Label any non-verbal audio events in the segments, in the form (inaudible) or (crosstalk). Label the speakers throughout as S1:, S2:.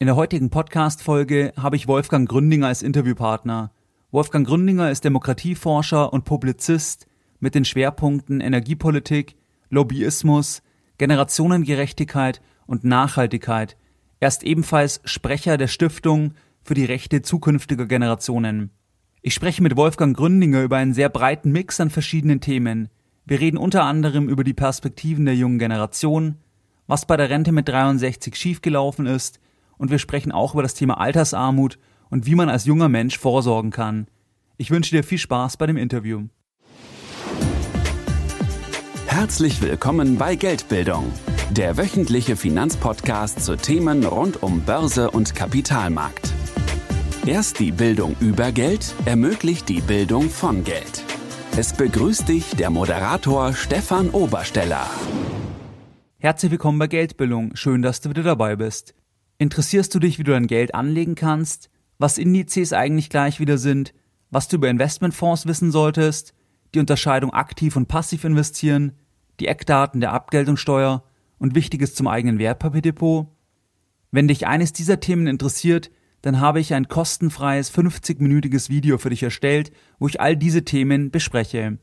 S1: In der heutigen Podcast-Folge habe ich Wolfgang Gründinger als Interviewpartner. Wolfgang Gründinger ist Demokratieforscher und Publizist mit den Schwerpunkten Energiepolitik, Lobbyismus, Generationengerechtigkeit und Nachhaltigkeit. Er ist ebenfalls Sprecher der Stiftung für die Rechte zukünftiger Generationen. Ich spreche mit Wolfgang Gründinger über einen sehr breiten Mix an verschiedenen Themen. Wir reden unter anderem über die Perspektiven der jungen Generation, was bei der Rente mit 63 schiefgelaufen ist, und wir sprechen auch über das Thema Altersarmut und wie man als junger Mensch vorsorgen kann. Ich wünsche dir viel Spaß bei dem Interview.
S2: Herzlich willkommen bei Geldbildung, der wöchentliche Finanzpodcast zu Themen rund um Börse und Kapitalmarkt. Erst die Bildung über Geld ermöglicht die Bildung von Geld. Es begrüßt dich der Moderator Stefan Obersteller.
S1: Herzlich willkommen bei Geldbildung. Schön, dass du wieder dabei bist. Interessierst du dich, wie du dein Geld anlegen kannst? Was Indizes eigentlich gleich wieder sind? Was du über Investmentfonds wissen solltest? Die Unterscheidung aktiv und passiv investieren? Die Eckdaten der Abgeltungssteuer? Und Wichtiges zum eigenen Wertpapierdepot? Wenn dich eines dieser Themen interessiert, dann habe ich ein kostenfreies 50-minütiges Video für dich erstellt, wo ich all diese Themen bespreche.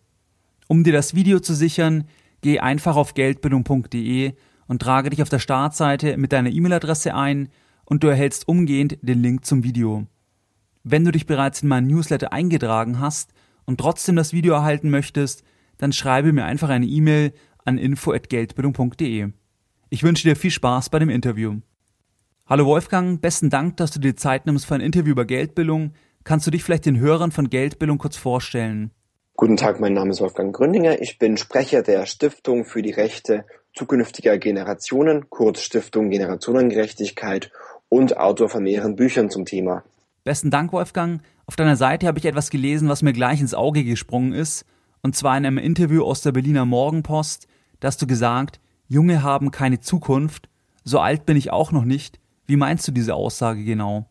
S1: Um dir das Video zu sichern, geh einfach auf geldbildung.de und trage dich auf der Startseite mit deiner E-Mail-Adresse ein und du erhältst umgehend den Link zum Video. Wenn du dich bereits in meinen Newsletter eingetragen hast und trotzdem das Video erhalten möchtest, dann schreibe mir einfach eine E-Mail an info@geldbildung.de. Ich wünsche dir viel Spaß bei dem Interview. Hallo Wolfgang, besten Dank, dass du dir Zeit nimmst für ein Interview über Geldbildung. Kannst du dich vielleicht den Hörern von Geldbildung kurz vorstellen?
S3: Guten Tag, mein Name ist Wolfgang Gründinger. Ich bin Sprecher der Stiftung für die Rechte zukünftiger Generationen, kurz Stiftung Generationengerechtigkeit und Autor von mehreren Büchern zum Thema.
S1: Besten Dank, Wolfgang. Auf deiner Seite habe ich etwas gelesen, was mir gleich ins Auge gesprungen ist. Und zwar in einem Interview aus der Berliner Morgenpost. Da hast du gesagt, Junge haben keine Zukunft. So alt bin ich auch noch nicht. Wie meinst du diese Aussage genau?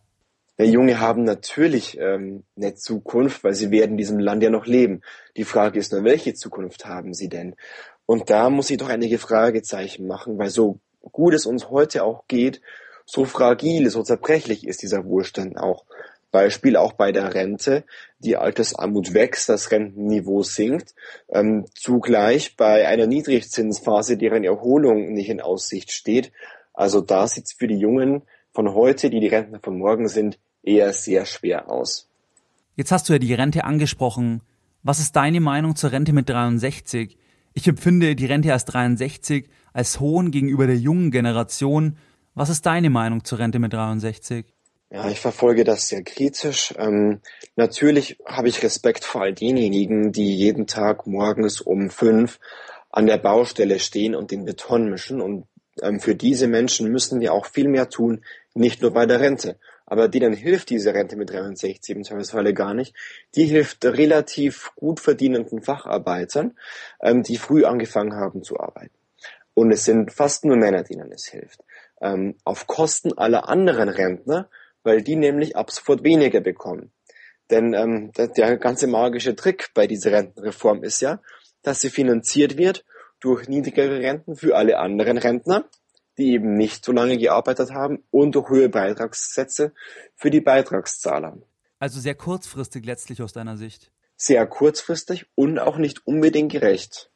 S3: Ja, Junge haben natürlich ähm, eine Zukunft, weil sie werden in diesem Land ja noch leben. Die Frage ist nur, welche Zukunft haben sie denn? Und da muss ich doch einige Fragezeichen machen, weil so gut es uns heute auch geht, so fragil, so zerbrechlich ist dieser Wohlstand auch. Beispiel auch bei der Rente. Die Altersarmut wächst, das Rentenniveau sinkt. Ähm, zugleich bei einer Niedrigzinsphase, deren Erholung nicht in Aussicht steht. Also da sieht es für die Jungen von heute, die die Rentner von morgen sind, eher sehr schwer aus.
S1: Jetzt hast du ja die Rente angesprochen. Was ist deine Meinung zur Rente mit 63? Ich empfinde die Rente erst 63 als Hohn gegenüber der jungen Generation. Was ist deine Meinung zur Rente mit 63?
S3: Ja, ich verfolge das sehr kritisch. Ähm, natürlich habe ich Respekt vor all denjenigen, die jeden Tag morgens um fünf an der Baustelle stehen und den Beton mischen. Und ähm, für diese Menschen müssen wir auch viel mehr tun, nicht nur bei der Rente. Aber denen hilft diese Rente mit 63 im Zweifelsfalle gar nicht. Die hilft relativ gut verdienenden Facharbeitern, ähm, die früh angefangen haben zu arbeiten. Und es sind fast nur Männer, denen es hilft. Ähm, auf Kosten aller anderen Rentner, weil die nämlich ab sofort weniger bekommen. Denn ähm, der, der ganze magische Trick bei dieser Rentenreform ist ja, dass sie finanziert wird durch niedrigere Renten für alle anderen Rentner die eben nicht so lange gearbeitet haben und durch höhere Beitragssätze für die Beitragszahler.
S1: Also sehr kurzfristig letztlich aus deiner Sicht.
S3: Sehr kurzfristig und auch nicht unbedingt gerecht.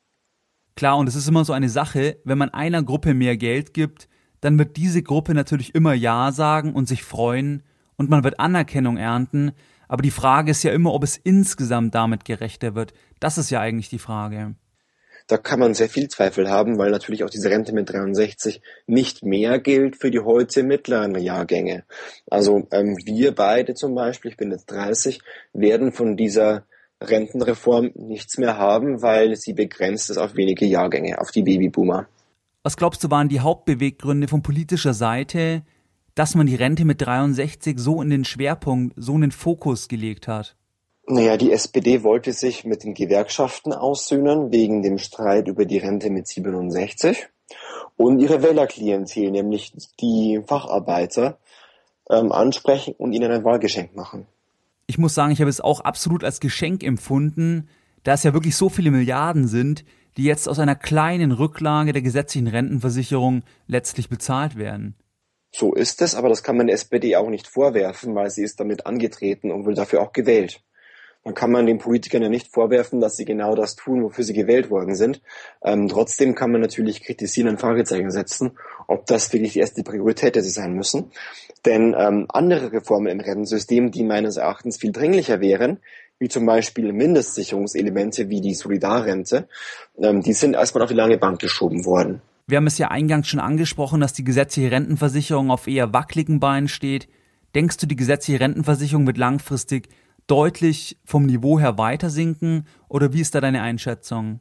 S1: Klar, und es ist immer so eine Sache, wenn man einer Gruppe mehr Geld gibt, dann wird diese Gruppe natürlich immer Ja sagen und sich freuen und man wird Anerkennung ernten, aber die Frage ist ja immer, ob es insgesamt damit gerechter wird. Das ist ja eigentlich die Frage.
S3: Da kann man sehr viel Zweifel haben, weil natürlich auch diese Rente mit 63 nicht mehr gilt für die heute mittleren Jahrgänge. Also ähm, wir beide zum Beispiel, ich bin jetzt 30, werden von dieser Rentenreform nichts mehr haben, weil sie begrenzt ist auf wenige Jahrgänge, auf die Babyboomer.
S1: Was glaubst du waren die Hauptbeweggründe von politischer Seite, dass man die Rente mit 63 so in den Schwerpunkt, so in den Fokus gelegt hat?
S3: Naja, die SPD wollte sich mit den Gewerkschaften aussöhnen wegen dem Streit über die Rente mit 67 und ihre Wählerklientel, nämlich die Facharbeiter, ähm, ansprechen und ihnen ein Wahlgeschenk machen.
S1: Ich muss sagen, ich habe es auch absolut als Geschenk empfunden, da es ja wirklich so viele Milliarden sind, die jetzt aus einer kleinen Rücklage der gesetzlichen Rentenversicherung letztlich bezahlt werden.
S3: So ist es, aber das kann man der SPD auch nicht vorwerfen, weil sie ist damit angetreten und wurde dafür auch gewählt. Dann kann man den Politikern ja nicht vorwerfen, dass sie genau das tun, wofür sie gewählt worden sind. Ähm, trotzdem kann man natürlich kritisieren und Fragezeichen setzen, ob das wirklich die erste Priorität hätte sein müssen. Denn ähm, andere Reformen im Rentensystem, die meines Erachtens viel dringlicher wären, wie zum Beispiel Mindestsicherungselemente wie die Solidarrente, ähm, die sind erstmal auf die lange Bank geschoben worden.
S1: Wir haben es ja eingangs schon angesprochen, dass die gesetzliche Rentenversicherung auf eher wackeligen Beinen steht. Denkst du, die gesetzliche Rentenversicherung wird langfristig deutlich vom Niveau her weiter sinken oder wie ist da deine Einschätzung?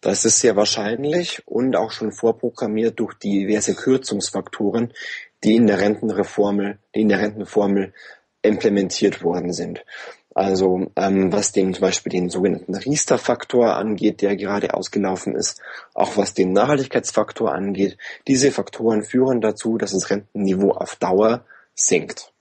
S3: Das ist sehr wahrscheinlich und auch schon vorprogrammiert durch diverse Kürzungsfaktoren, die in der Rentenreformel, die in der Rentenformel implementiert worden sind. Also ähm, was den zum Beispiel den sogenannten Riester-Faktor angeht, der gerade ausgelaufen ist, auch was den Nachhaltigkeitsfaktor angeht, diese Faktoren führen dazu, dass das Rentenniveau auf Dauer sinkt.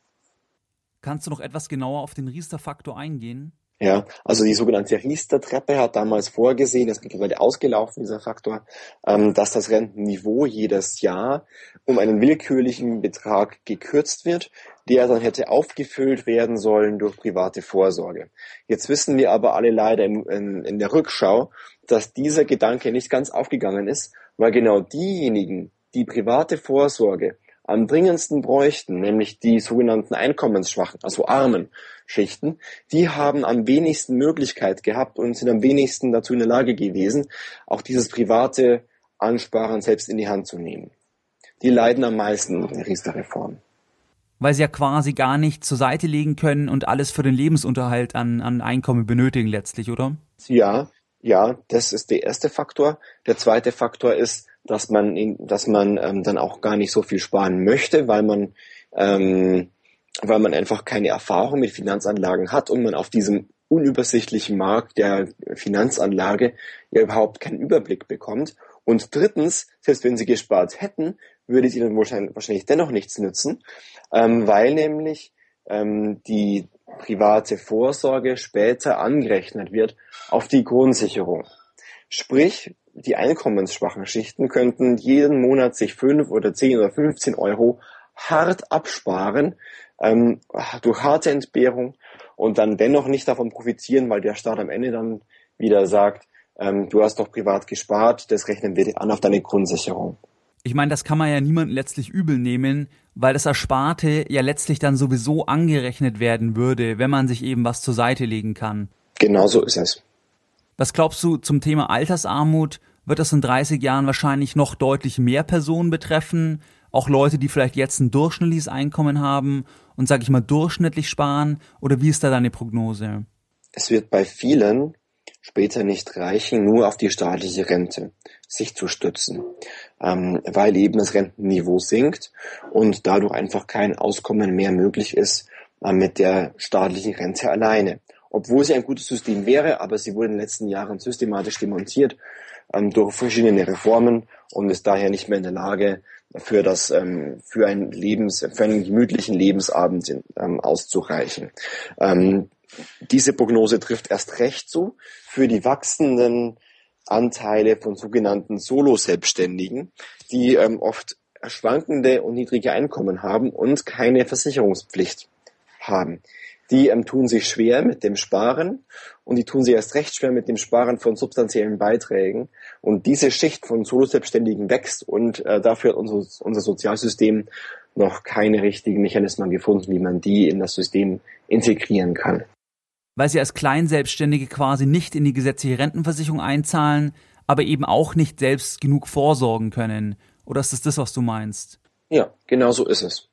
S1: Kannst du noch etwas genauer auf den Riester-Faktor eingehen?
S3: Ja, also die sogenannte Riester-Treppe hat damals vorgesehen, das ist mittlerweile ausgelaufen, dieser Faktor, ähm, dass das Rentenniveau jedes Jahr um einen willkürlichen Betrag gekürzt wird, der dann hätte aufgefüllt werden sollen durch private Vorsorge. Jetzt wissen wir aber alle leider in, in, in der Rückschau, dass dieser Gedanke nicht ganz aufgegangen ist, weil genau diejenigen, die private Vorsorge am dringendsten bräuchten, nämlich die sogenannten einkommensschwachen, also armen Schichten, die haben am wenigsten Möglichkeit gehabt und sind am wenigsten dazu in der Lage gewesen, auch dieses private Ansparen selbst in die Hand zu nehmen. Die leiden am meisten unter der Riester-Reform.
S1: Weil sie ja quasi gar nicht zur Seite legen können und alles für den Lebensunterhalt an, an Einkommen benötigen letztlich, oder?
S3: Ja, ja, das ist der erste Faktor. Der zweite Faktor ist, dass man, dass man ähm, dann auch gar nicht so viel sparen möchte, weil man, ähm, weil man einfach keine Erfahrung mit Finanzanlagen hat und man auf diesem unübersichtlichen Markt der Finanzanlage ja überhaupt keinen Überblick bekommt. Und drittens, selbst wenn sie gespart hätten, würde es ihnen wahrscheinlich, dennoch nichts nützen, ähm, weil nämlich ähm, die private Vorsorge später angerechnet wird auf die Grundsicherung. Sprich, die einkommensschwachen Schichten könnten jeden Monat sich fünf oder zehn oder 15 Euro hart absparen ähm, durch harte Entbehrung und dann dennoch nicht davon profitieren, weil der Staat am Ende dann wieder sagt, ähm, du hast doch privat gespart, das rechnen wir an auf deine Grundsicherung.
S1: Ich meine, das kann man ja niemandem letztlich übel nehmen, weil das Ersparte ja letztlich dann sowieso angerechnet werden würde, wenn man sich eben was zur Seite legen kann.
S3: Genau so ist es.
S1: Was glaubst du zum Thema Altersarmut? Wird das in 30 Jahren wahrscheinlich noch deutlich mehr Personen betreffen? Auch Leute, die vielleicht jetzt ein durchschnittliches Einkommen haben und, sag ich mal, durchschnittlich sparen? Oder wie ist da deine Prognose?
S3: Es wird bei vielen später nicht reichen, nur auf die staatliche Rente sich zu stützen, ähm, weil eben das Rentenniveau sinkt und dadurch einfach kein Auskommen mehr möglich ist äh, mit der staatlichen Rente alleine obwohl sie ein gutes System wäre, aber sie wurde in den letzten Jahren systematisch demontiert ähm, durch verschiedene Reformen und ist daher nicht mehr in der Lage, für das ähm, für einen Lebens für einen gemütlichen Lebensabend ähm, auszureichen. Ähm, diese Prognose trifft erst recht zu für die wachsenden Anteile von sogenannten Solo-Selbstständigen, die ähm, oft schwankende und niedrige Einkommen haben und keine Versicherungspflicht haben die ähm, tun sich schwer mit dem Sparen und die tun sich erst recht schwer mit dem Sparen von substanziellen Beiträgen. Und diese Schicht von Solo-Selbstständigen wächst und äh, dafür hat unser, unser Sozialsystem noch keine richtigen Mechanismen gefunden, wie man die in das System integrieren kann.
S1: Weil sie als Kleinselbstständige quasi nicht in die gesetzliche Rentenversicherung einzahlen, aber eben auch nicht selbst genug vorsorgen können. Oder ist das das, was du meinst?
S3: Ja, genau so ist es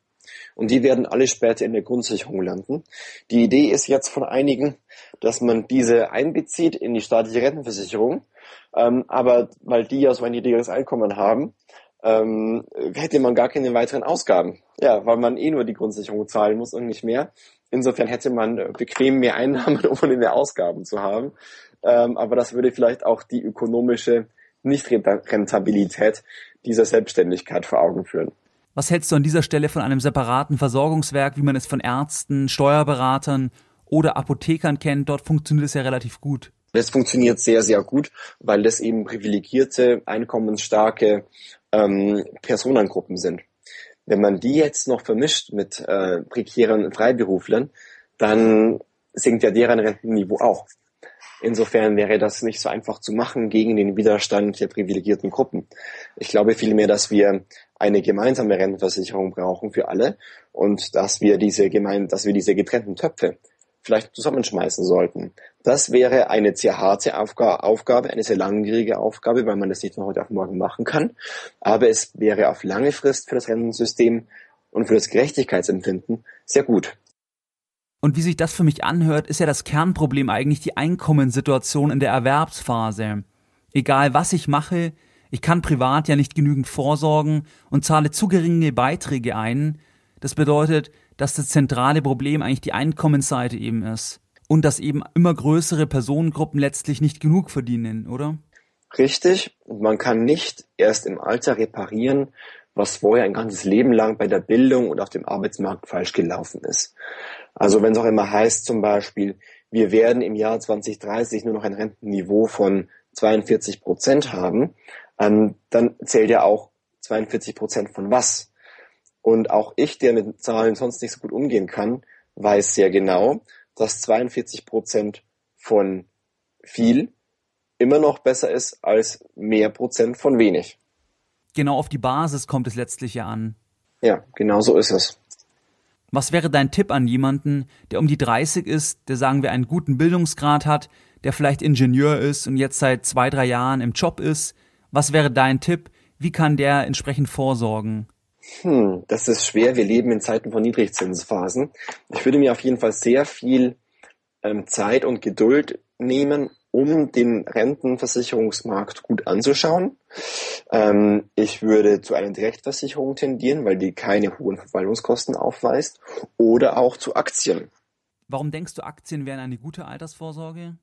S3: und die werden alle später in der Grundsicherung landen. Die Idee ist jetzt von einigen, dass man diese einbezieht in die staatliche Rentenversicherung, ähm, aber weil die ja so ein niedrigeres Einkommen haben, ähm, hätte man gar keine weiteren Ausgaben. Ja, weil man eh nur die Grundsicherung zahlen muss und nicht mehr. Insofern hätte man bequem mehr Einnahmen, (laughs) ohne mehr Ausgaben zu haben. Ähm, aber das würde vielleicht auch die ökonomische Nichtrentabilität dieser Selbstständigkeit vor Augen führen.
S1: Was hältst du an dieser Stelle von einem separaten Versorgungswerk, wie man es von Ärzten, Steuerberatern oder Apothekern kennt? Dort funktioniert es ja relativ gut.
S3: Das funktioniert sehr, sehr gut, weil das eben privilegierte, einkommensstarke ähm, Personengruppen sind. Wenn man die jetzt noch vermischt mit äh, prekären Freiberuflern, dann sinkt ja deren Rentenniveau auch. Insofern wäre das nicht so einfach zu machen gegen den Widerstand der privilegierten Gruppen. Ich glaube vielmehr, dass wir eine gemeinsame Rentenversicherung brauchen für alle und dass wir diese gemein, dass wir diese getrennten Töpfe vielleicht zusammenschmeißen sollten. Das wäre eine sehr harte Aufgabe, eine sehr langwierige Aufgabe, weil man das nicht von heute auf morgen machen kann. Aber es wäre auf lange Frist für das Rentensystem und für das Gerechtigkeitsempfinden sehr gut.
S1: Und wie sich das für mich anhört, ist ja das Kernproblem eigentlich die Einkommenssituation in der Erwerbsphase. Egal was ich mache, ich kann privat ja nicht genügend vorsorgen und zahle zu geringe Beiträge ein. Das bedeutet, dass das zentrale Problem eigentlich die Einkommensseite eben ist. Und dass eben immer größere Personengruppen letztlich nicht genug verdienen, oder?
S3: Richtig. Und man kann nicht erst im Alter reparieren, was vorher ein ganzes Leben lang bei der Bildung und auf dem Arbeitsmarkt falsch gelaufen ist. Also wenn es auch immer heißt zum Beispiel, wir werden im Jahr 2030 nur noch ein Rentenniveau von 42 Prozent haben, ähm, dann zählt ja auch 42 Prozent von was. Und auch ich, der mit Zahlen sonst nicht so gut umgehen kann, weiß sehr genau, dass 42 Prozent von viel immer noch besser ist als mehr Prozent von wenig.
S1: Genau auf die Basis kommt es letztlich ja an.
S3: Ja, genau so ist es.
S1: Was wäre dein Tipp an jemanden, der um die 30 ist, der sagen wir einen guten Bildungsgrad hat, der vielleicht Ingenieur ist und jetzt seit zwei, drei Jahren im Job ist? Was wäre dein Tipp? Wie kann der entsprechend vorsorgen?
S3: Hm, das ist schwer. Wir leben in Zeiten von Niedrigzinsphasen. Ich würde mir auf jeden Fall sehr viel ähm, Zeit und Geduld nehmen, um den Rentenversicherungsmarkt gut anzuschauen. Ähm, ich würde zu einer Direktversicherung tendieren, weil die keine hohen Verwaltungskosten aufweist, oder auch zu Aktien.
S1: Warum denkst du, Aktien wären eine gute Altersvorsorge?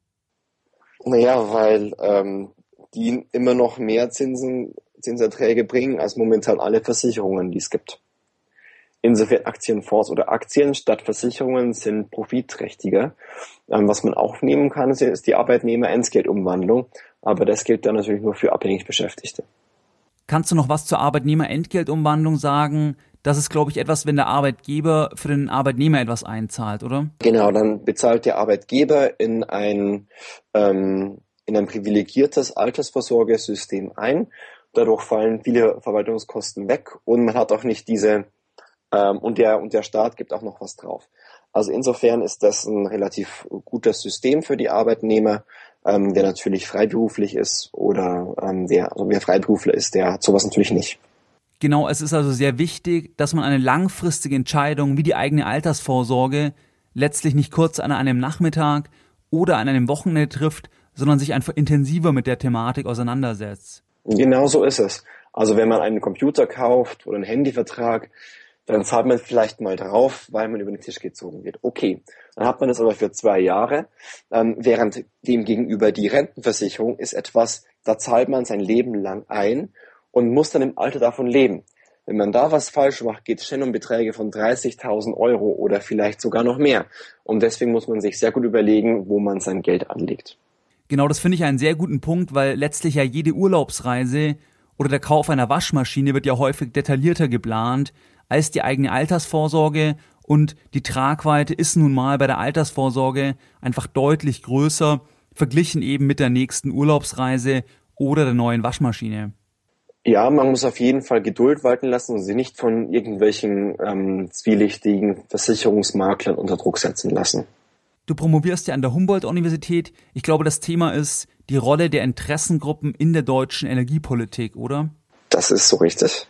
S3: Naja, weil ähm, die immer noch mehr Zinsen, Zinserträge bringen als momentan alle Versicherungen, die es gibt. Insofern Aktienfonds oder Aktien statt Versicherungen sind profitträchtiger. Ähm, was man auch nehmen kann, ist die Arbeitnehmer-Entgeltumwandlung. Aber das gilt dann natürlich nur für abhängig Beschäftigte.
S1: Kannst du noch was zur Arbeitnehmer-Entgeltumwandlung sagen? Das ist, glaube ich, etwas, wenn der Arbeitgeber für den Arbeitnehmer etwas einzahlt, oder?
S3: Genau, dann bezahlt der Arbeitgeber in ein, ähm, in ein privilegiertes Altersvorsorgesystem ein. Dadurch fallen viele Verwaltungskosten weg und man hat auch nicht diese ähm, und, der, und der Staat gibt auch noch was drauf. Also insofern ist das ein relativ gutes System für die Arbeitnehmer. Ähm, wer natürlich freiberuflich ist oder ähm, wer, also wer Freiberufler ist, der hat sowas natürlich nicht.
S1: Genau, es ist also sehr wichtig, dass man eine langfristige Entscheidung wie die eigene Altersvorsorge letztlich nicht kurz an einem Nachmittag oder an einem Wochenende trifft, sondern sich einfach intensiver mit der Thematik auseinandersetzt.
S3: Genau so ist es. Also wenn man einen Computer kauft oder einen Handyvertrag, dann zahlt man vielleicht mal drauf, weil man über den Tisch gezogen wird. Okay, dann hat man das aber für zwei Jahre, ähm, während dem gegenüber die Rentenversicherung ist etwas, da zahlt man sein Leben lang ein und muss dann im Alter davon leben. Wenn man da was falsch macht, geht es schnell um Beträge von 30.000 Euro oder vielleicht sogar noch mehr. Und deswegen muss man sich sehr gut überlegen, wo man sein Geld anlegt.
S1: Genau, das finde ich einen sehr guten Punkt, weil letztlich ja jede Urlaubsreise oder der Kauf einer Waschmaschine wird ja häufig detaillierter geplant als die eigene Altersvorsorge und die Tragweite ist nun mal bei der Altersvorsorge einfach deutlich größer, verglichen eben mit der nächsten Urlaubsreise oder der neuen Waschmaschine.
S3: Ja, man muss auf jeden Fall Geduld walten lassen und sie nicht von irgendwelchen ähm, zwielichtigen Versicherungsmaklern unter Druck setzen lassen.
S1: Du promovierst ja an der Humboldt-Universität. Ich glaube, das Thema ist die Rolle der Interessengruppen in der deutschen Energiepolitik, oder?
S3: Das ist so richtig.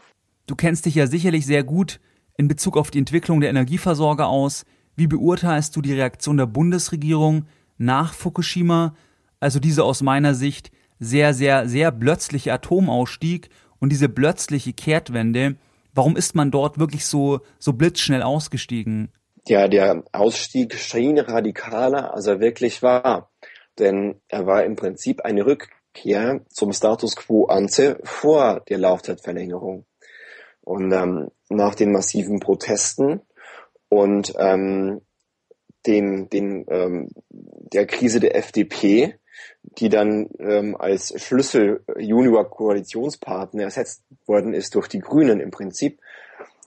S1: Du kennst dich ja sicherlich sehr gut in Bezug auf die Entwicklung der Energieversorger aus. Wie beurteilst du die Reaktion der Bundesregierung nach Fukushima, also diese aus meiner Sicht sehr, sehr, sehr plötzliche Atomausstieg und diese plötzliche Kehrtwende? Warum ist man dort wirklich so, so blitzschnell ausgestiegen?
S3: Ja, der Ausstieg schien radikaler, als er wirklich war. Denn er war im Prinzip eine Rückkehr zum Status quo ante vor der Laufzeitverlängerung. Und ähm, nach den massiven Protesten und ähm, den, den, ähm, der Krise der FDP, die dann ähm, als Schlüssel Junior Koalitionspartner ersetzt worden ist durch die Grünen im Prinzip,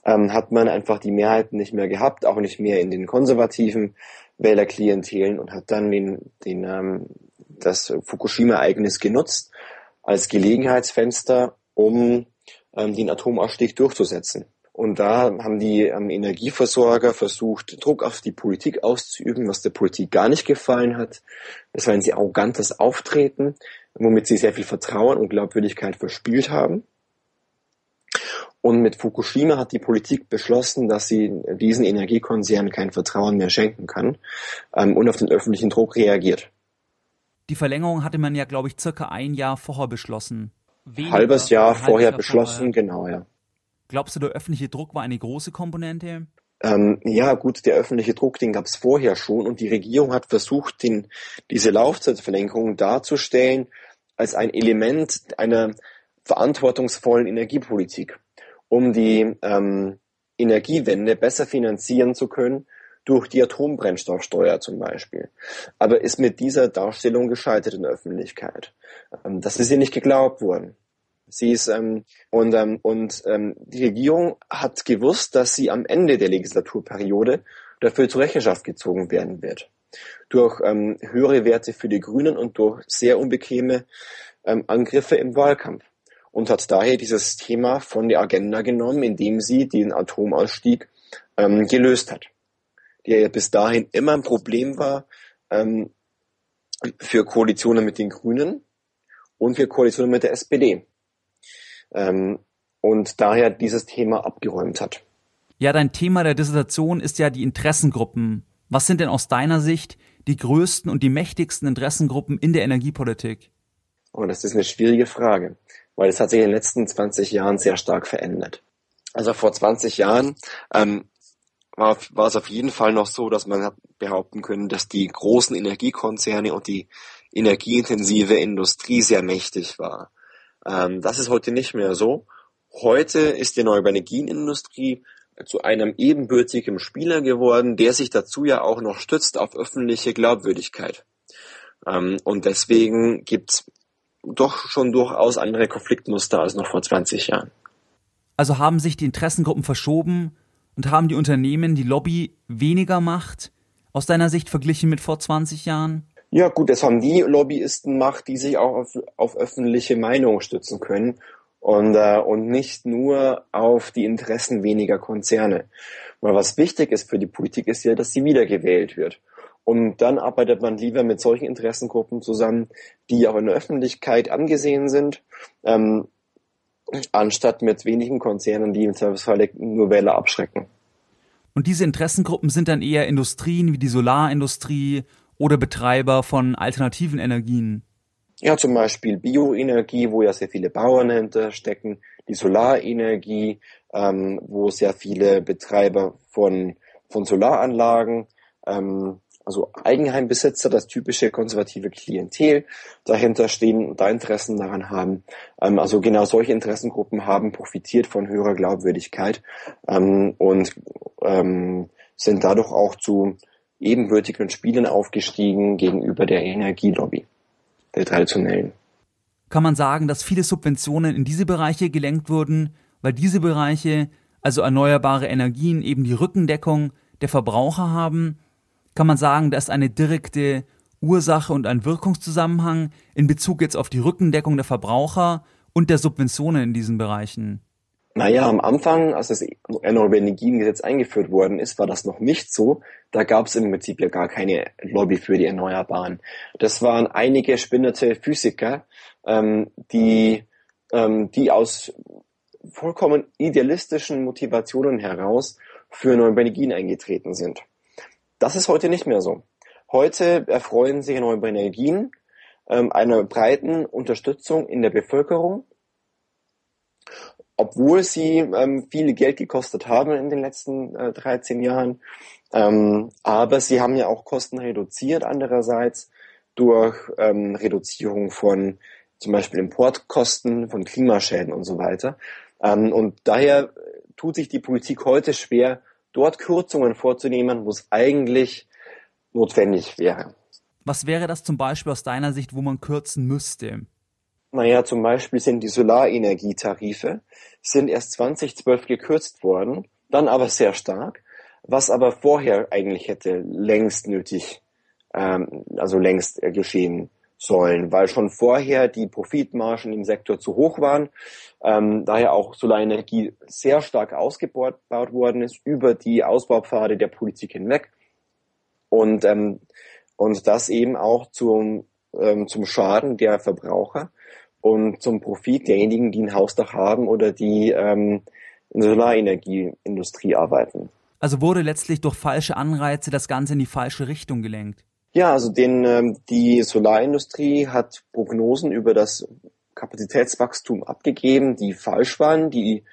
S3: ähm, hat man einfach die Mehrheiten nicht mehr gehabt, auch nicht mehr in den konservativen Wählerklientelen und hat dann den, den, ähm, das Fukushima-Ereignis genutzt als Gelegenheitsfenster, um ähm, den Atomausstieg durchzusetzen. Und da haben die ähm, Energieversorger versucht, Druck auf die Politik auszuüben, was der Politik gar nicht gefallen hat. Das war ein sehr arrogantes Auftreten, womit sie sehr viel Vertrauen und Glaubwürdigkeit verspielt haben. Und mit Fukushima hat die Politik beschlossen, dass sie diesen Energiekonzernen kein Vertrauen mehr schenken kann ähm, und auf den öffentlichen Druck reagiert.
S1: Die Verlängerung hatte man ja, glaube ich, circa ein Jahr vorher beschlossen.
S3: Halbes Jahr vorher Jahr beschlossen, vorher. genau, ja.
S1: Glaubst du, der öffentliche Druck war eine große Komponente?
S3: Ähm, ja, gut, der öffentliche Druck, den gab es vorher schon und die Regierung hat versucht, den, diese Laufzeitverlängerung darzustellen als ein Element einer verantwortungsvollen Energiepolitik, um die ähm, Energiewende besser finanzieren zu können durch die Atombrennstoffsteuer zum Beispiel. Aber ist mit dieser Darstellung gescheitert in der Öffentlichkeit. Ähm, das ist ihr nicht geglaubt worden. Sie ist ähm, und ähm, und ähm, die Regierung hat gewusst, dass sie am Ende der Legislaturperiode dafür zur Rechenschaft gezogen werden wird durch ähm, höhere Werte für die Grünen und durch sehr unbequeme ähm, Angriffe im Wahlkampf und hat daher dieses Thema von der Agenda genommen, indem sie den Atomausstieg ähm, gelöst hat, der ja bis dahin immer ein Problem war ähm, für Koalitionen mit den Grünen und für Koalitionen mit der SPD ähm, und daher dieses Thema abgeräumt hat.
S1: Ja, dein Thema der Dissertation ist ja die Interessengruppen. Was sind denn aus deiner Sicht die größten und die mächtigsten Interessengruppen in der Energiepolitik?
S3: Oh, das ist eine schwierige Frage, weil es hat sich in den letzten 20 Jahren sehr stark verändert. Also vor 20 Jahren ähm, war, war es auf jeden Fall noch so, dass man hat behaupten können, dass die großen Energiekonzerne und die energieintensive Industrie sehr mächtig war. Ähm, das ist heute nicht mehr so. Heute ist die erneuerbare Energienindustrie zu einem ebenbürtigen Spieler geworden, der sich dazu ja auch noch stützt auf öffentliche Glaubwürdigkeit. Ähm, und deswegen gibt's doch schon durchaus andere Konfliktmuster als noch vor 20 Jahren.
S1: Also haben sich die Interessengruppen verschoben und haben die Unternehmen, die Lobby weniger Macht aus deiner Sicht verglichen mit vor 20 Jahren?
S3: Ja, gut, das haben die Lobbyisten Macht, die sich auch auf, auf öffentliche Meinung stützen können und, äh, und nicht nur auf die Interessen weniger Konzerne. Weil was wichtig ist für die Politik ist ja, dass sie wiedergewählt wird. Und dann arbeitet man lieber mit solchen Interessengruppen zusammen, die auch in der Öffentlichkeit angesehen sind, ähm, anstatt mit wenigen Konzernen, die im Zweifelsfall nur Wähler abschrecken.
S1: Und diese Interessengruppen sind dann eher Industrien wie die Solarindustrie oder Betreiber von alternativen Energien?
S3: Ja, zum Beispiel Bioenergie, wo ja sehr viele Bauern hinterstecken, die Solarenergie, ähm, wo sehr viele Betreiber von, von Solaranlagen, ähm, also Eigenheimbesitzer, das typische konservative Klientel dahinter stehen und da Interessen daran haben. Ähm, also genau solche Interessengruppen haben profitiert von höherer Glaubwürdigkeit ähm, und ähm, sind dadurch auch zu ebenbürtigen Spielen aufgestiegen gegenüber der Energielobby, der traditionellen.
S1: Kann man sagen, dass viele Subventionen in diese Bereiche gelenkt wurden, weil diese Bereiche, also erneuerbare Energien, eben die Rückendeckung der Verbraucher haben? Kann man sagen, dass eine direkte Ursache und ein Wirkungszusammenhang in Bezug jetzt auf die Rückendeckung der Verbraucher und der Subventionen in diesen Bereichen?
S3: Naja, am Anfang, als das Erneuerbare Energiengesetz eingeführt worden ist, war das noch nicht so. Da gab es im Prinzip ja gar keine Lobby für die Erneuerbaren. Das waren einige spinnerte Physiker, ähm, die, ähm, die aus vollkommen idealistischen Motivationen heraus für erneuerbare Energien eingetreten sind. Das ist heute nicht mehr so. Heute erfreuen sich erneuerbare Energien ähm, einer breiten Unterstützung in der Bevölkerung obwohl sie ähm, viel Geld gekostet haben in den letzten äh, 13 Jahren. Ähm, aber sie haben ja auch Kosten reduziert andererseits durch ähm, Reduzierung von zum Beispiel Importkosten, von Klimaschäden und so weiter. Ähm, und daher tut sich die Politik heute schwer, dort Kürzungen vorzunehmen, wo es eigentlich notwendig wäre.
S1: Was wäre das zum Beispiel aus deiner Sicht, wo man kürzen müsste?
S3: Naja, zum Beispiel sind die Solarenergietarife sind erst 2012 gekürzt worden, dann aber sehr stark, was aber vorher eigentlich hätte längst nötig, ähm, also längst geschehen sollen, weil schon vorher die Profitmargen im Sektor zu hoch waren, ähm, daher auch Solarenergie sehr stark ausgebaut worden ist über die Ausbaupfade der Politik hinweg und ähm, und das eben auch zum ähm, zum Schaden der Verbraucher und zum Profit derjenigen, die ein Hausdach haben oder die ähm, in der Solarenergieindustrie arbeiten.
S1: Also wurde letztlich durch falsche Anreize das Ganze in die falsche Richtung gelenkt.
S3: Ja, also den, ähm, die Solarindustrie hat Prognosen über das Kapazitätswachstum abgegeben, die falsch waren, die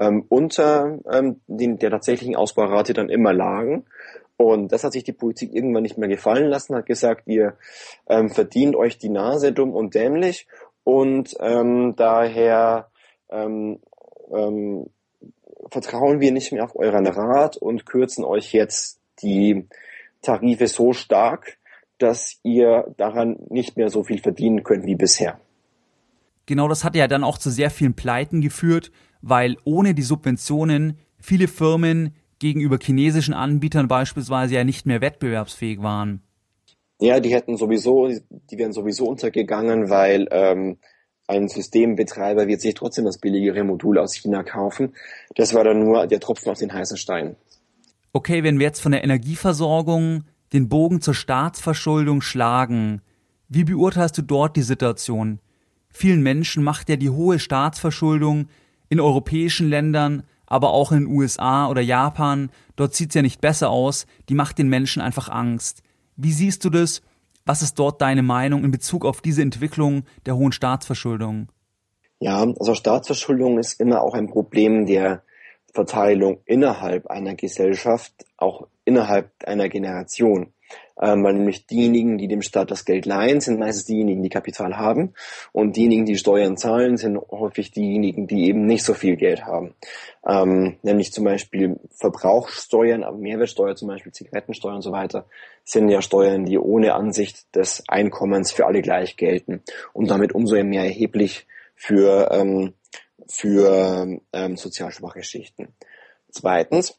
S3: ähm, unter ähm, den, der tatsächlichen Ausbaurate dann immer lagen. Und das hat sich die Politik irgendwann nicht mehr gefallen lassen, hat gesagt, ihr ähm, verdient euch die Nase dumm und dämlich und ähm, daher ähm, ähm, vertrauen wir nicht mehr auf euren Rat und kürzen euch jetzt die Tarife so stark, dass ihr daran nicht mehr so viel verdienen könnt wie bisher.
S1: Genau das hat ja dann auch zu sehr vielen Pleiten geführt, weil ohne die Subventionen viele Firmen gegenüber chinesischen Anbietern beispielsweise ja nicht mehr wettbewerbsfähig waren.
S3: Ja, die hätten sowieso, die wären sowieso untergegangen, weil ähm, ein Systembetreiber wird sich trotzdem das billigere Modul aus China kaufen. Das war dann nur der Tropfen auf den heißen Stein.
S1: Okay, wenn wir jetzt von der Energieversorgung den Bogen zur Staatsverschuldung schlagen. Wie beurteilst du dort die Situation? Vielen Menschen macht ja die hohe Staatsverschuldung in europäischen Ländern, aber auch in den USA oder Japan, dort sieht's ja nicht besser aus, die macht den Menschen einfach Angst. Wie siehst du das? Was ist dort deine Meinung in Bezug auf diese Entwicklung der hohen Staatsverschuldung?
S3: Ja, also Staatsverschuldung ist immer auch ein Problem der Verteilung innerhalb einer Gesellschaft, auch innerhalb einer Generation. Ähm, weil nämlich diejenigen, die dem Staat das Geld leihen, sind meistens diejenigen, die Kapital haben. Und diejenigen, die Steuern zahlen, sind häufig diejenigen, die eben nicht so viel Geld haben. Ähm, nämlich zum Beispiel Verbrauchssteuern, Mehrwertsteuer zum Beispiel, Zigarettensteuer und so weiter, sind ja Steuern, die ohne Ansicht des Einkommens für alle gleich gelten und damit umso mehr erheblich für ähm, für ähm, sozial schwache Schichten. Zweitens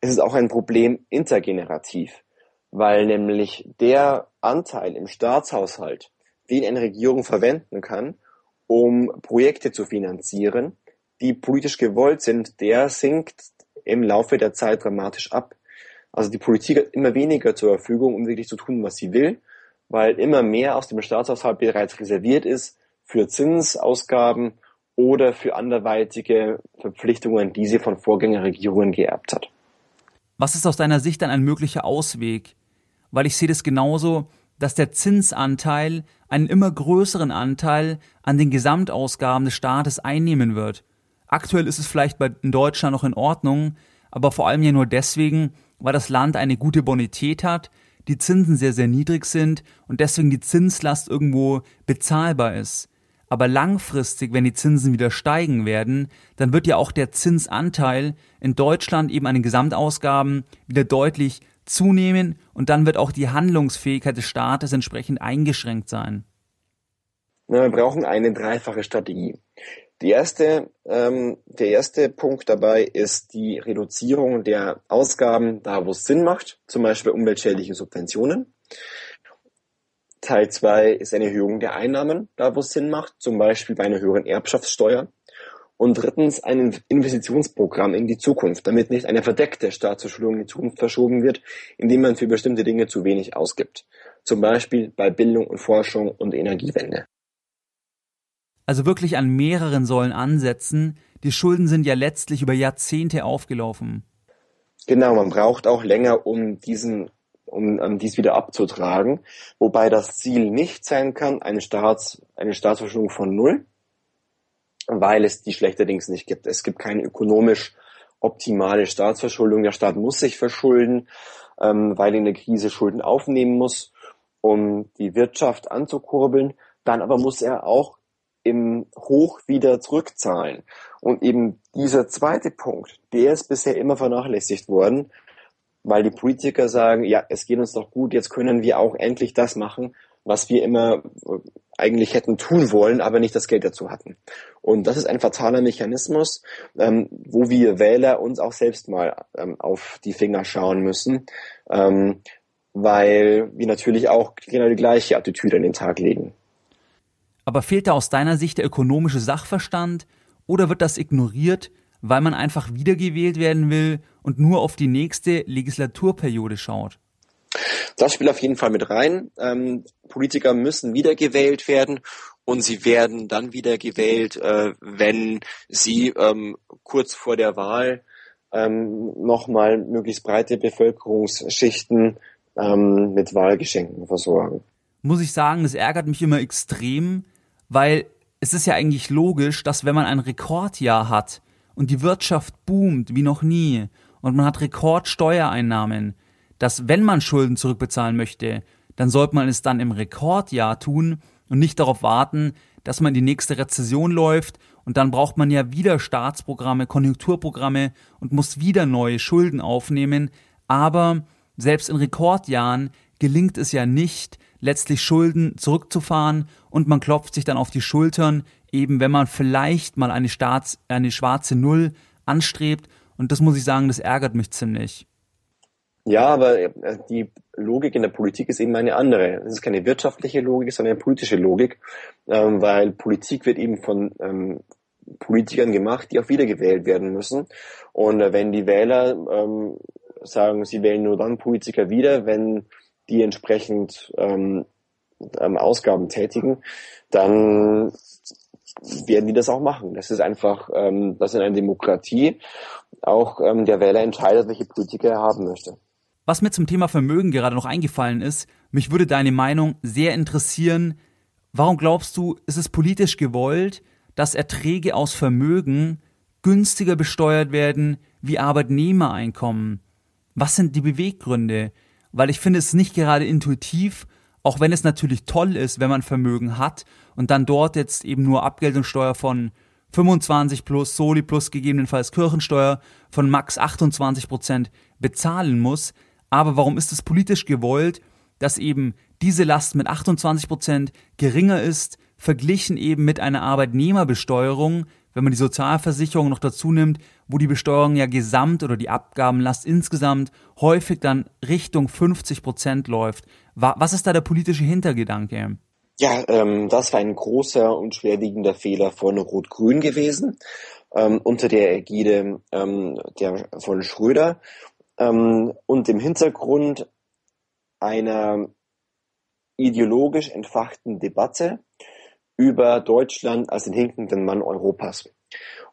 S3: ist es auch ein Problem intergenerativ, weil nämlich der Anteil im Staatshaushalt, den eine Regierung verwenden kann, um Projekte zu finanzieren, die politisch gewollt sind, der sinkt im Laufe der Zeit dramatisch ab. Also die Politik hat immer weniger zur Verfügung, um wirklich zu tun, was sie will, weil immer mehr aus dem Staatshaushalt bereits reserviert ist für Zinsausgaben oder für anderweitige Verpflichtungen, die sie von Vorgängerregierungen geerbt hat.
S1: Was ist aus deiner Sicht dann ein möglicher Ausweg? Weil ich sehe das genauso, dass der Zinsanteil einen immer größeren Anteil an den Gesamtausgaben des Staates einnehmen wird. Aktuell ist es vielleicht in Deutschland noch in Ordnung, aber vor allem ja nur deswegen, weil das Land eine gute Bonität hat, die Zinsen sehr, sehr niedrig sind und deswegen die Zinslast irgendwo bezahlbar ist. Aber langfristig, wenn die Zinsen wieder steigen werden, dann wird ja auch der Zinsanteil in Deutschland eben an den Gesamtausgaben wieder deutlich zunehmen und dann wird auch die Handlungsfähigkeit des Staates entsprechend eingeschränkt sein.
S3: wir brauchen eine dreifache Strategie. Die erste, ähm, der erste Punkt dabei ist die Reduzierung der Ausgaben da, wo es Sinn macht, zum Beispiel umweltschädliche Subventionen. Teil 2 ist eine Erhöhung der Einnahmen, da wo es Sinn macht, zum Beispiel bei einer höheren Erbschaftssteuer. Und drittens ein Investitionsprogramm in die Zukunft, damit nicht eine verdeckte Staatsverschuldung in die Zukunft verschoben wird, indem man für bestimmte Dinge zu wenig ausgibt. Zum Beispiel bei Bildung und Forschung und Energiewende.
S1: Also wirklich an mehreren Säulen ansetzen. Die Schulden sind ja letztlich über Jahrzehnte aufgelaufen.
S3: Genau, man braucht auch länger, um diesen um um dies wieder abzutragen, wobei das Ziel nicht sein kann, eine, Staats, eine Staatsverschuldung von Null, weil es die schlechterdings nicht gibt. Es gibt keine ökonomisch optimale Staatsverschuldung. Der Staat muss sich verschulden, ähm, weil er in der Krise Schulden aufnehmen muss, um die Wirtschaft anzukurbeln. Dann aber muss er auch im Hoch wieder zurückzahlen. Und eben dieser zweite Punkt, der ist bisher immer vernachlässigt worden, weil die Politiker sagen, ja, es geht uns doch gut, jetzt können wir auch endlich das machen, was wir immer eigentlich hätten tun wollen, aber nicht das Geld dazu hatten. Und das ist ein fataler Mechanismus, ähm, wo wir Wähler uns auch selbst mal ähm, auf die Finger schauen müssen, ähm, weil wir natürlich auch genau die gleiche Attitüde an den Tag legen.
S1: Aber fehlt da aus deiner Sicht der ökonomische Sachverstand oder wird das ignoriert, weil man einfach wiedergewählt werden will und nur auf die nächste Legislaturperiode schaut?
S3: Das spielt auf jeden Fall mit rein. Ähm, Politiker müssen wiedergewählt werden und sie werden dann wiedergewählt, äh, wenn sie ähm, kurz vor der Wahl ähm, nochmal möglichst breite Bevölkerungsschichten ähm, mit Wahlgeschenken versorgen.
S1: Muss ich sagen, das ärgert mich immer extrem, weil es ist ja eigentlich logisch, dass wenn man ein Rekordjahr hat und die Wirtschaft boomt wie noch nie und man hat Rekordsteuereinnahmen, dass wenn man Schulden zurückbezahlen möchte, dann sollte man es dann im Rekordjahr tun und nicht darauf warten, dass man in die nächste Rezession läuft und dann braucht man ja wieder Staatsprogramme, Konjunkturprogramme und muss wieder neue Schulden aufnehmen. Aber selbst in Rekordjahren gelingt es ja nicht, letztlich Schulden zurückzufahren und man klopft sich dann auf die Schultern, eben wenn man vielleicht mal eine, Staats-, eine schwarze Null anstrebt. Und das muss ich sagen, das ärgert mich ziemlich.
S3: Ja, aber äh, die Logik in der Politik ist eben eine andere. Es ist keine wirtschaftliche Logik, sondern eine politische Logik, ähm, weil Politik wird eben von ähm, Politikern gemacht, die auch wiedergewählt werden müssen. Und äh, wenn die Wähler ähm, sagen, sie wählen nur dann Politiker wieder, wenn die entsprechend Ausgaben tätigen, dann werden die das auch machen. Das ist einfach, ähm, das in einer Demokratie auch ähm, der Wähler entscheidet, welche Politiker er haben möchte.
S1: Was mir zum Thema Vermögen gerade noch eingefallen ist, mich würde deine Meinung sehr interessieren. Warum glaubst du, ist es politisch gewollt, dass Erträge aus Vermögen günstiger besteuert werden wie Arbeitnehmereinkommen? Was sind die Beweggründe? Weil ich finde es nicht gerade intuitiv, auch wenn es natürlich toll ist, wenn man Vermögen hat und dann dort jetzt eben nur Abgeltungssteuer von 25 plus, Soli plus gegebenenfalls Kirchensteuer von max 28 Prozent bezahlen muss, aber warum ist es politisch gewollt, dass eben diese Last mit 28 Prozent geringer ist, verglichen eben mit einer Arbeitnehmerbesteuerung, wenn man die Sozialversicherung noch dazu nimmt, wo die Besteuerung ja gesamt oder die Abgabenlast insgesamt häufig dann Richtung 50 Prozent läuft. Was ist da der politische Hintergedanke?
S3: Ja, ähm, das war ein großer und schwerwiegender Fehler von Rot-Grün gewesen, ähm, unter der Ägide ähm, der, von Schröder ähm, und dem Hintergrund einer ideologisch entfachten Debatte über Deutschland als den hinkenden Mann Europas.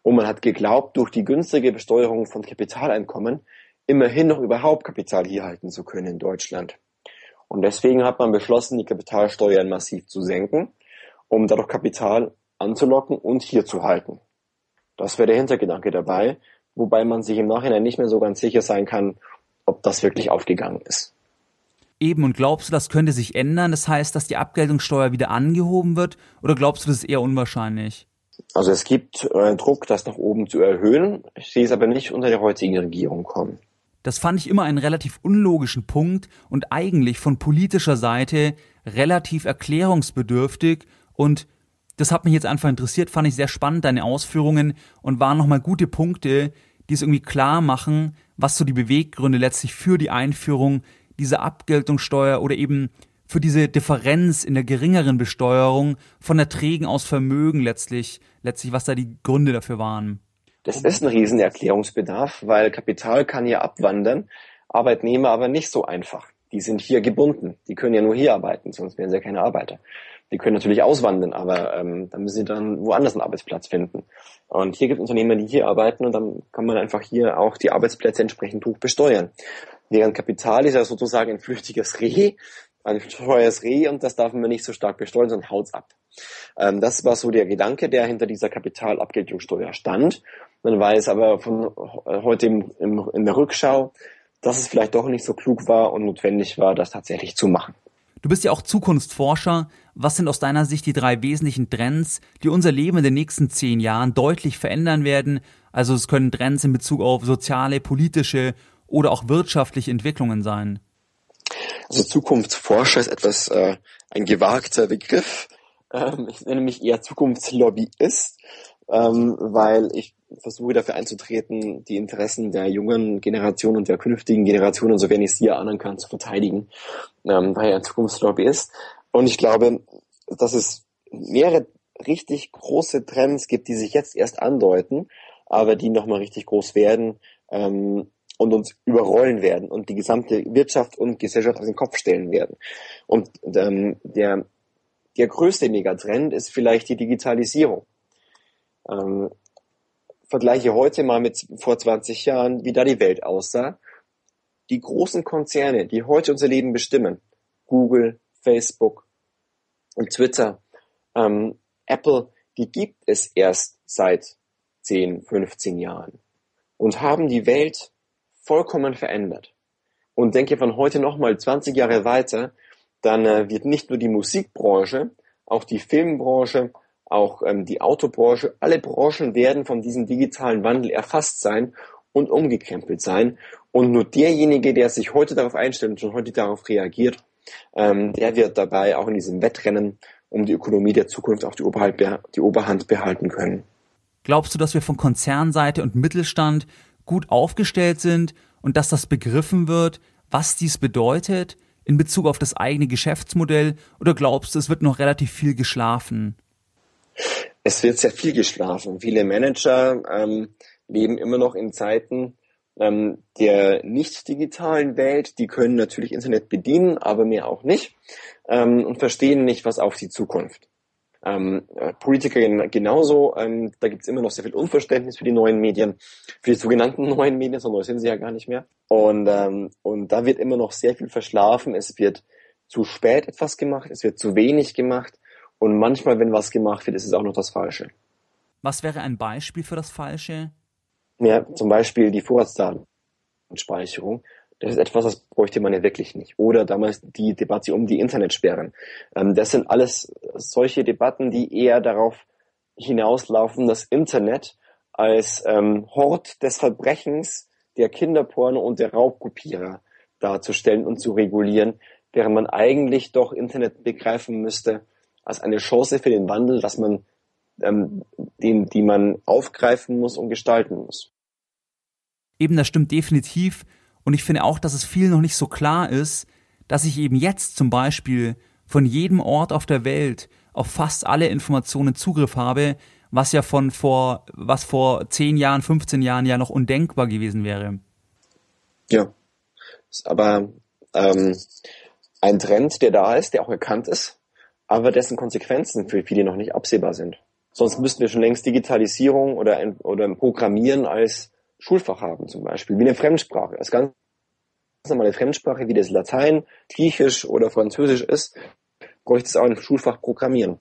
S3: Und man hat geglaubt, durch die günstige Besteuerung von Kapitaleinkommen immerhin noch überhaupt Kapital hier halten zu können in Deutschland. Und deswegen hat man beschlossen, die Kapitalsteuern massiv zu senken, um dadurch Kapital anzulocken und hier zu halten. Das wäre der Hintergedanke dabei wobei man sich im Nachhinein nicht mehr so ganz sicher sein kann, ob das wirklich aufgegangen ist.
S1: Eben, und glaubst du, das könnte sich ändern? Das heißt, dass die Abgeltungssteuer wieder angehoben wird? Oder glaubst du, das ist eher unwahrscheinlich?
S3: Also es gibt äh, Druck, das nach oben zu erhöhen. Ich sehe es aber nicht unter der heutigen Regierung kommen.
S1: Das fand ich immer einen relativ unlogischen Punkt und eigentlich von politischer Seite relativ erklärungsbedürftig und das hat mich jetzt einfach interessiert, fand ich sehr spannend, deine Ausführungen und waren nochmal gute Punkte, die es irgendwie klar machen, was so die Beweggründe letztlich für die Einführung dieser Abgeltungssteuer oder eben für diese Differenz in der geringeren Besteuerung von Erträgen aus Vermögen letztlich, letztlich, was da die Gründe dafür waren.
S3: Das ist ein riesen Erklärungsbedarf, weil Kapital kann ja abwandern, Arbeitnehmer aber nicht so einfach. Die sind hier gebunden. Die können ja nur hier arbeiten, sonst wären sie ja keine Arbeiter. Die können natürlich auswandern, aber ähm, dann müssen sie dann woanders einen Arbeitsplatz finden. Und hier gibt es Unternehmer, die hier arbeiten und dann kann man einfach hier auch die Arbeitsplätze entsprechend hoch besteuern. Während Kapital ist ja sozusagen ein flüchtiges Reh, ein teures Reh und das darf man nicht so stark besteuern, sondern haut's ab. Ähm, das war so der Gedanke, der hinter dieser Kapitalabgeltungssteuer stand. Man weiß aber von heute im, im, in der Rückschau, dass es vielleicht doch nicht so klug war und notwendig war, das tatsächlich zu machen.
S1: Du bist ja auch Zukunftsforscher. Was sind aus deiner Sicht die drei wesentlichen Trends, die unser Leben in den nächsten zehn Jahren deutlich verändern werden? Also es können Trends in Bezug auf soziale, politische oder auch wirtschaftliche Entwicklungen sein.
S3: Also Zukunftsforscher ist etwas äh, ein gewagter Begriff. Ähm, ich nenne mich eher Zukunftslobbyist, ähm, weil ich versuche dafür einzutreten, die Interessen der jungen Generation und der künftigen Generation, und so wenn ich sie erahnen kann, zu verteidigen, ähm, weil er ein Zukunftslobbyist. Und ich glaube, dass es mehrere richtig große Trends gibt, die sich jetzt erst andeuten, aber die nochmal richtig groß werden ähm, und uns überrollen werden und die gesamte Wirtschaft und Gesellschaft auf den Kopf stellen werden. Und ähm, der, der größte Megatrend ist vielleicht die Digitalisierung. Ähm, vergleiche heute mal mit vor 20 Jahren, wie da die Welt aussah. Die großen Konzerne, die heute unser Leben bestimmen, Google, Facebook und Twitter, ähm, Apple, die gibt es erst seit 10, 15 Jahren und haben die Welt vollkommen verändert. Und denke von heute nochmal 20 Jahre weiter, dann äh, wird nicht nur die Musikbranche, auch die Filmbranche, auch ähm, die Autobranche, alle Branchen werden von diesem digitalen Wandel erfasst sein und umgekrempelt sein. Und nur derjenige, der sich heute darauf einstellt und schon heute darauf reagiert, ähm, der wird dabei auch in diesem Wettrennen um die Ökonomie der Zukunft auch die Oberhand, die Oberhand behalten können.
S1: Glaubst du, dass wir von Konzernseite und Mittelstand gut aufgestellt sind und dass das begriffen wird, was dies bedeutet in Bezug auf das eigene Geschäftsmodell? Oder glaubst du, es wird noch relativ viel geschlafen?
S3: Es wird sehr viel geschlafen. Viele Manager ähm, leben immer noch in Zeiten ähm, der nicht digitalen Welt. Die können natürlich Internet bedienen, aber mehr auch nicht ähm, und verstehen nicht, was auf sie Zukunft. Ähm, äh, Politiker genauso, ähm, da gibt es immer noch sehr viel Unverständnis für die neuen Medien, für die sogenannten (laughs) neuen Medien, so neu sind sie ja gar nicht mehr. Und, ähm, und da wird immer noch sehr viel verschlafen, es wird zu spät etwas gemacht, es wird zu wenig gemacht und manchmal, wenn was gemacht wird, ist es auch noch das Falsche.
S1: Was wäre ein Beispiel für das Falsche?
S3: Ja, zum Beispiel die Vorratsdatenspeicherung. Das ist etwas, das bräuchte man ja wirklich nicht. Oder damals die Debatte um die Internetsperren. Ähm, das sind alles solche Debatten, die eher darauf hinauslaufen, das Internet als ähm, Hort des Verbrechens, der Kinderporno und der Raubkopierer darzustellen und zu regulieren, während man eigentlich doch Internet begreifen müsste als eine Chance für den Wandel, dass man ähm, den, die man aufgreifen muss und gestalten muss.
S1: Eben, das stimmt definitiv. Und ich finde auch, dass es vielen noch nicht so klar ist, dass ich eben jetzt zum Beispiel von jedem Ort auf der Welt auf fast alle Informationen Zugriff habe, was ja von vor, was vor 10 Jahren, 15 Jahren ja noch undenkbar gewesen wäre.
S3: Ja. Aber ähm, ein Trend, der da ist, der auch erkannt ist, aber dessen Konsequenzen für viele noch nicht absehbar sind. Sonst müssten wir schon längst Digitalisierung oder, ein, oder Programmieren als Schulfach haben zum Beispiel, wie eine Fremdsprache. Als ganz normale Fremdsprache, wie das Latein, Griechisch oder Französisch ist, bräuchte es auch ein Schulfach Programmieren.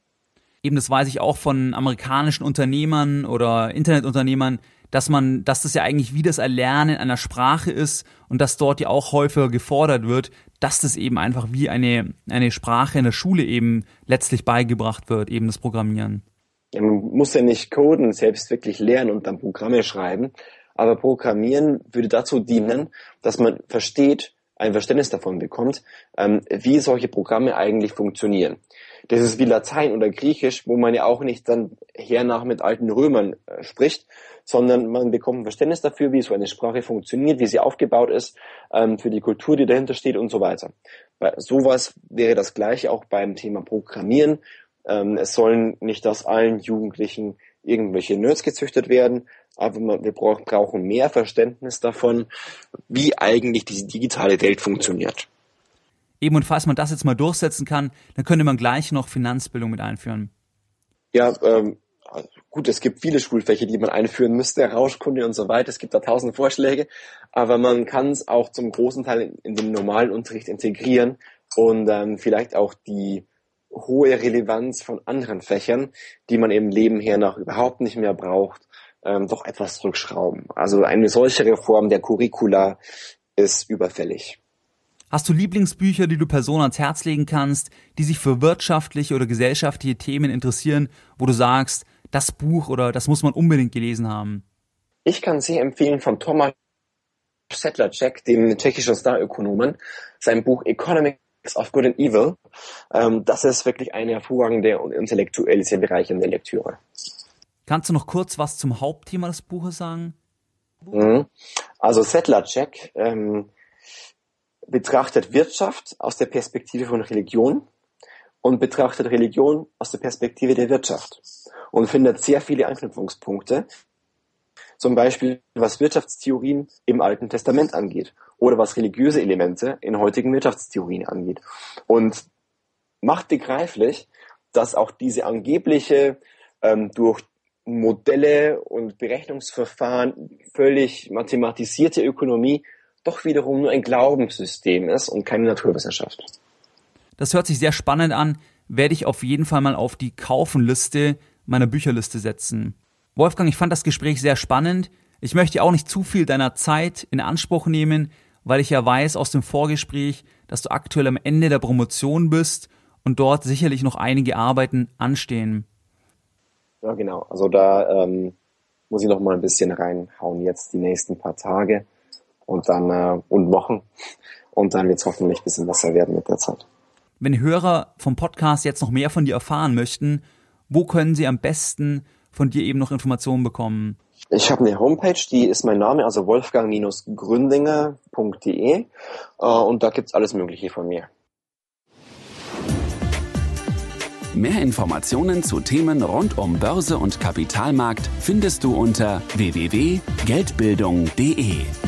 S1: Eben das weiß ich auch von amerikanischen Unternehmern oder Internetunternehmern, dass man, dass das ja eigentlich wie das Erlernen einer Sprache ist und dass dort ja auch häufiger gefordert wird, dass das eben einfach wie eine, eine Sprache in der Schule eben letztlich beigebracht wird, eben das Programmieren.
S3: Ja, man muss ja nicht coden, selbst wirklich lernen und dann Programme schreiben, aber Programmieren würde dazu dienen, dass man versteht, ein Verständnis davon bekommt, ähm, wie solche Programme eigentlich funktionieren. Das ist wie Latein oder Griechisch, wo man ja auch nicht dann hernach mit alten Römern äh, spricht, sondern man bekommt ein Verständnis dafür, wie so eine Sprache funktioniert, wie sie aufgebaut ist, ähm, für die Kultur, die dahinter steht und so weiter. Bei sowas wäre das gleiche auch beim Thema Programmieren. Ähm, es sollen nicht aus allen Jugendlichen irgendwelche Nerds gezüchtet werden, aber wir brauchen mehr Verständnis davon, wie eigentlich diese digitale Welt funktioniert.
S1: Eben und falls man das jetzt mal durchsetzen kann, dann könnte man gleich noch Finanzbildung mit einführen.
S3: Ja, ähm, gut, es gibt viele Schulfächer, die man einführen müsste, Rauschkunde und so weiter. Es gibt da tausend Vorschläge, aber man kann es auch zum großen Teil in den normalen Unterricht integrieren und ähm, vielleicht auch die hohe Relevanz von anderen Fächern, die man im Leben her noch überhaupt nicht mehr braucht, ähm, doch etwas zurückschrauben. Also eine solche Reform der Curricula ist überfällig.
S1: Hast du Lieblingsbücher, die du Personen ans Herz legen kannst, die sich für wirtschaftliche oder gesellschaftliche Themen interessieren, wo du sagst, das Buch oder das muss man unbedingt gelesen haben?
S3: Ich kann sehr empfehlen von Thomas Sedlacek, dem tschechischen Starökonomen, sein Buch Economic of Good and Evil. Ähm, das ist wirklich eine hervorragende und intellektuell sehr bereichernde Lektüre.
S1: Kannst du noch kurz was zum Hauptthema des Buches sagen?
S3: Mhm. Also Settler-Check ähm, betrachtet Wirtschaft aus der Perspektive von Religion und betrachtet Religion aus der Perspektive der Wirtschaft und findet sehr viele Anknüpfungspunkte, zum Beispiel was Wirtschaftstheorien im Alten Testament angeht oder was religiöse Elemente in heutigen Wirtschaftstheorien angeht. Und macht begreiflich, dass auch diese angebliche ähm, durch Modelle und Berechnungsverfahren völlig mathematisierte Ökonomie doch wiederum nur ein Glaubenssystem ist und keine Naturwissenschaft.
S1: Das hört sich sehr spannend an, werde ich auf jeden Fall mal auf die Kaufenliste meiner Bücherliste setzen. Wolfgang, ich fand das Gespräch sehr spannend. Ich möchte auch nicht zu viel deiner Zeit in Anspruch nehmen, weil ich ja weiß aus dem Vorgespräch, dass du aktuell am Ende der Promotion bist und dort sicherlich noch einige Arbeiten anstehen.
S3: Ja, genau. Also da ähm, muss ich noch mal ein bisschen reinhauen jetzt die nächsten paar Tage und dann äh, und Wochen und dann wird es hoffentlich ein bisschen besser werden mit der Zeit.
S1: Wenn Hörer vom Podcast jetzt noch mehr von dir erfahren möchten, wo können sie am besten von dir eben noch Informationen bekommen?
S3: Ich habe eine Homepage, die ist mein Name, also wolfgang-gründinger.de äh, und da gibt's alles Mögliche von mir.
S2: Mehr Informationen zu Themen rund um Börse und Kapitalmarkt findest du unter www.geldbildung.de.